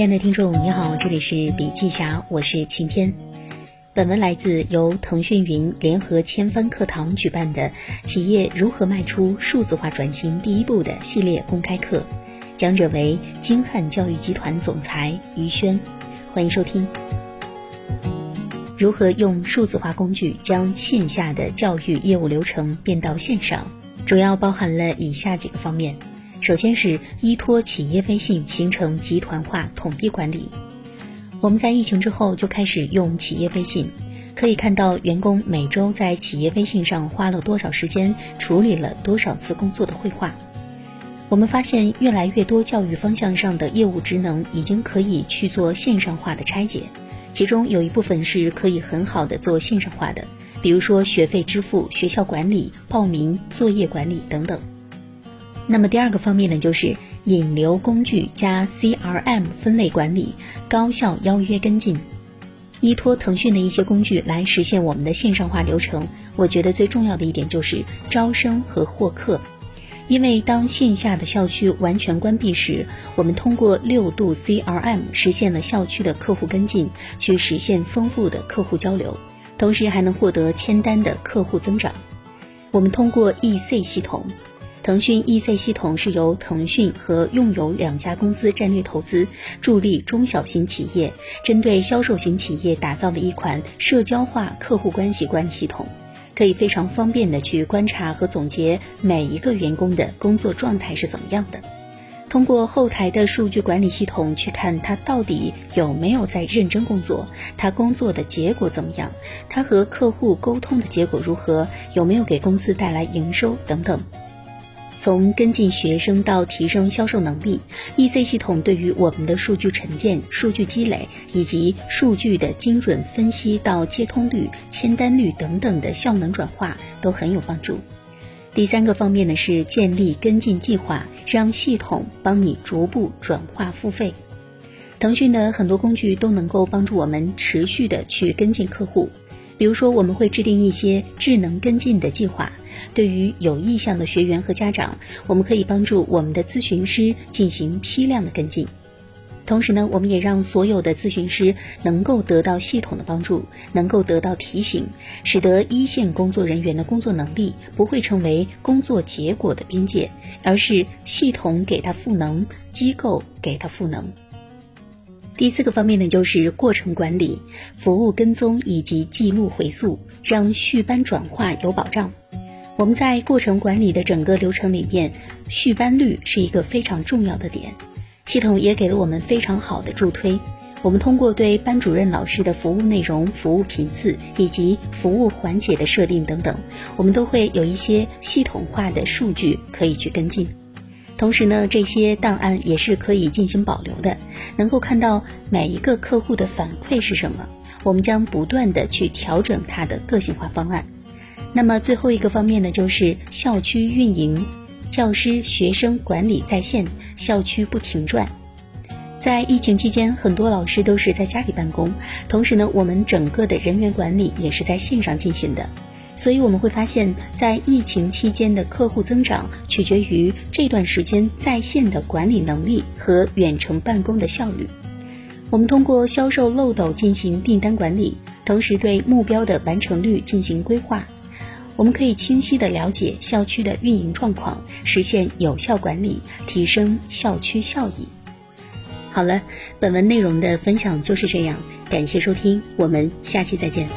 亲爱的听众，你好，这里是笔记侠，我是晴天。本文来自由腾讯云联合千帆课堂举办的“企业如何迈出数字化转型第一步”的系列公开课，讲者为金汉教育集团总裁于轩，欢迎收听。如何用数字化工具将线下的教育业务流程变到线上？主要包含了以下几个方面。首先是依托企业微信形成集团化统一管理。我们在疫情之后就开始用企业微信，可以看到员工每周在企业微信上花了多少时间，处理了多少次工作的绘画。我们发现越来越多教育方向上的业务职能已经可以去做线上化的拆解，其中有一部分是可以很好的做线上化的，比如说学费支付、学校管理、报名、作业管理等等。那么第二个方面呢，就是引流工具加 CRM 分类管理，高效邀约跟进，依托腾讯的一些工具来实现我们的线上化流程。我觉得最重要的一点就是招生和获客，因为当线下的校区完全关闭时，我们通过六度 CRM 实现了校区的客户跟进，去实现丰富的客户交流，同时还能获得签单的客户增长。我们通过 EC 系统。腾讯 EC 系统是由腾讯和用友两家公司战略投资，助力中小型企业针对销售型企业打造的一款社交化客户关系管理系统，可以非常方便的去观察和总结每一个员工的工作状态是怎么样的，通过后台的数据管理系统去看他到底有没有在认真工作，他工作的结果怎么样，他和客户沟通的结果如何，有没有给公司带来营收等等。从跟进学生到提升销售能力，EC 系统对于我们的数据沉淀、数据积累以及数据的精准分析到接通率、签单率等等的效能转化都很有帮助。第三个方面呢是建立跟进计划，让系统帮你逐步转化付费。腾讯的很多工具都能够帮助我们持续的去跟进客户。比如说，我们会制定一些智能跟进的计划。对于有意向的学员和家长，我们可以帮助我们的咨询师进行批量的跟进。同时呢，我们也让所有的咨询师能够得到系统的帮助，能够得到提醒，使得一线工作人员的工作能力不会成为工作结果的边界，而是系统给他赋能，机构给他赋能。第四个方面呢，就是过程管理、服务跟踪以及记录回溯，让续班转化有保障。我们在过程管理的整个流程里面，续班率是一个非常重要的点。系统也给了我们非常好的助推。我们通过对班主任老师的服务内容、服务频次以及服务环节的设定等等，我们都会有一些系统化的数据可以去跟进。同时呢，这些档案也是可以进行保留的，能够看到每一个客户的反馈是什么。我们将不断的去调整它的个性化方案。那么最后一个方面呢，就是校区运营，教师、学生管理在线，校区不停转。在疫情期间，很多老师都是在家里办公，同时呢，我们整个的人员管理也是在线上进行的。所以我们会发现，在疫情期间的客户增长取决于这段时间在线的管理能力和远程办公的效率。我们通过销售漏斗进行订单管理，同时对目标的完成率进行规划。我们可以清晰的了解校区的运营状况，实现有效管理，提升校区效益。好了，本文内容的分享就是这样，感谢收听，我们下期再见。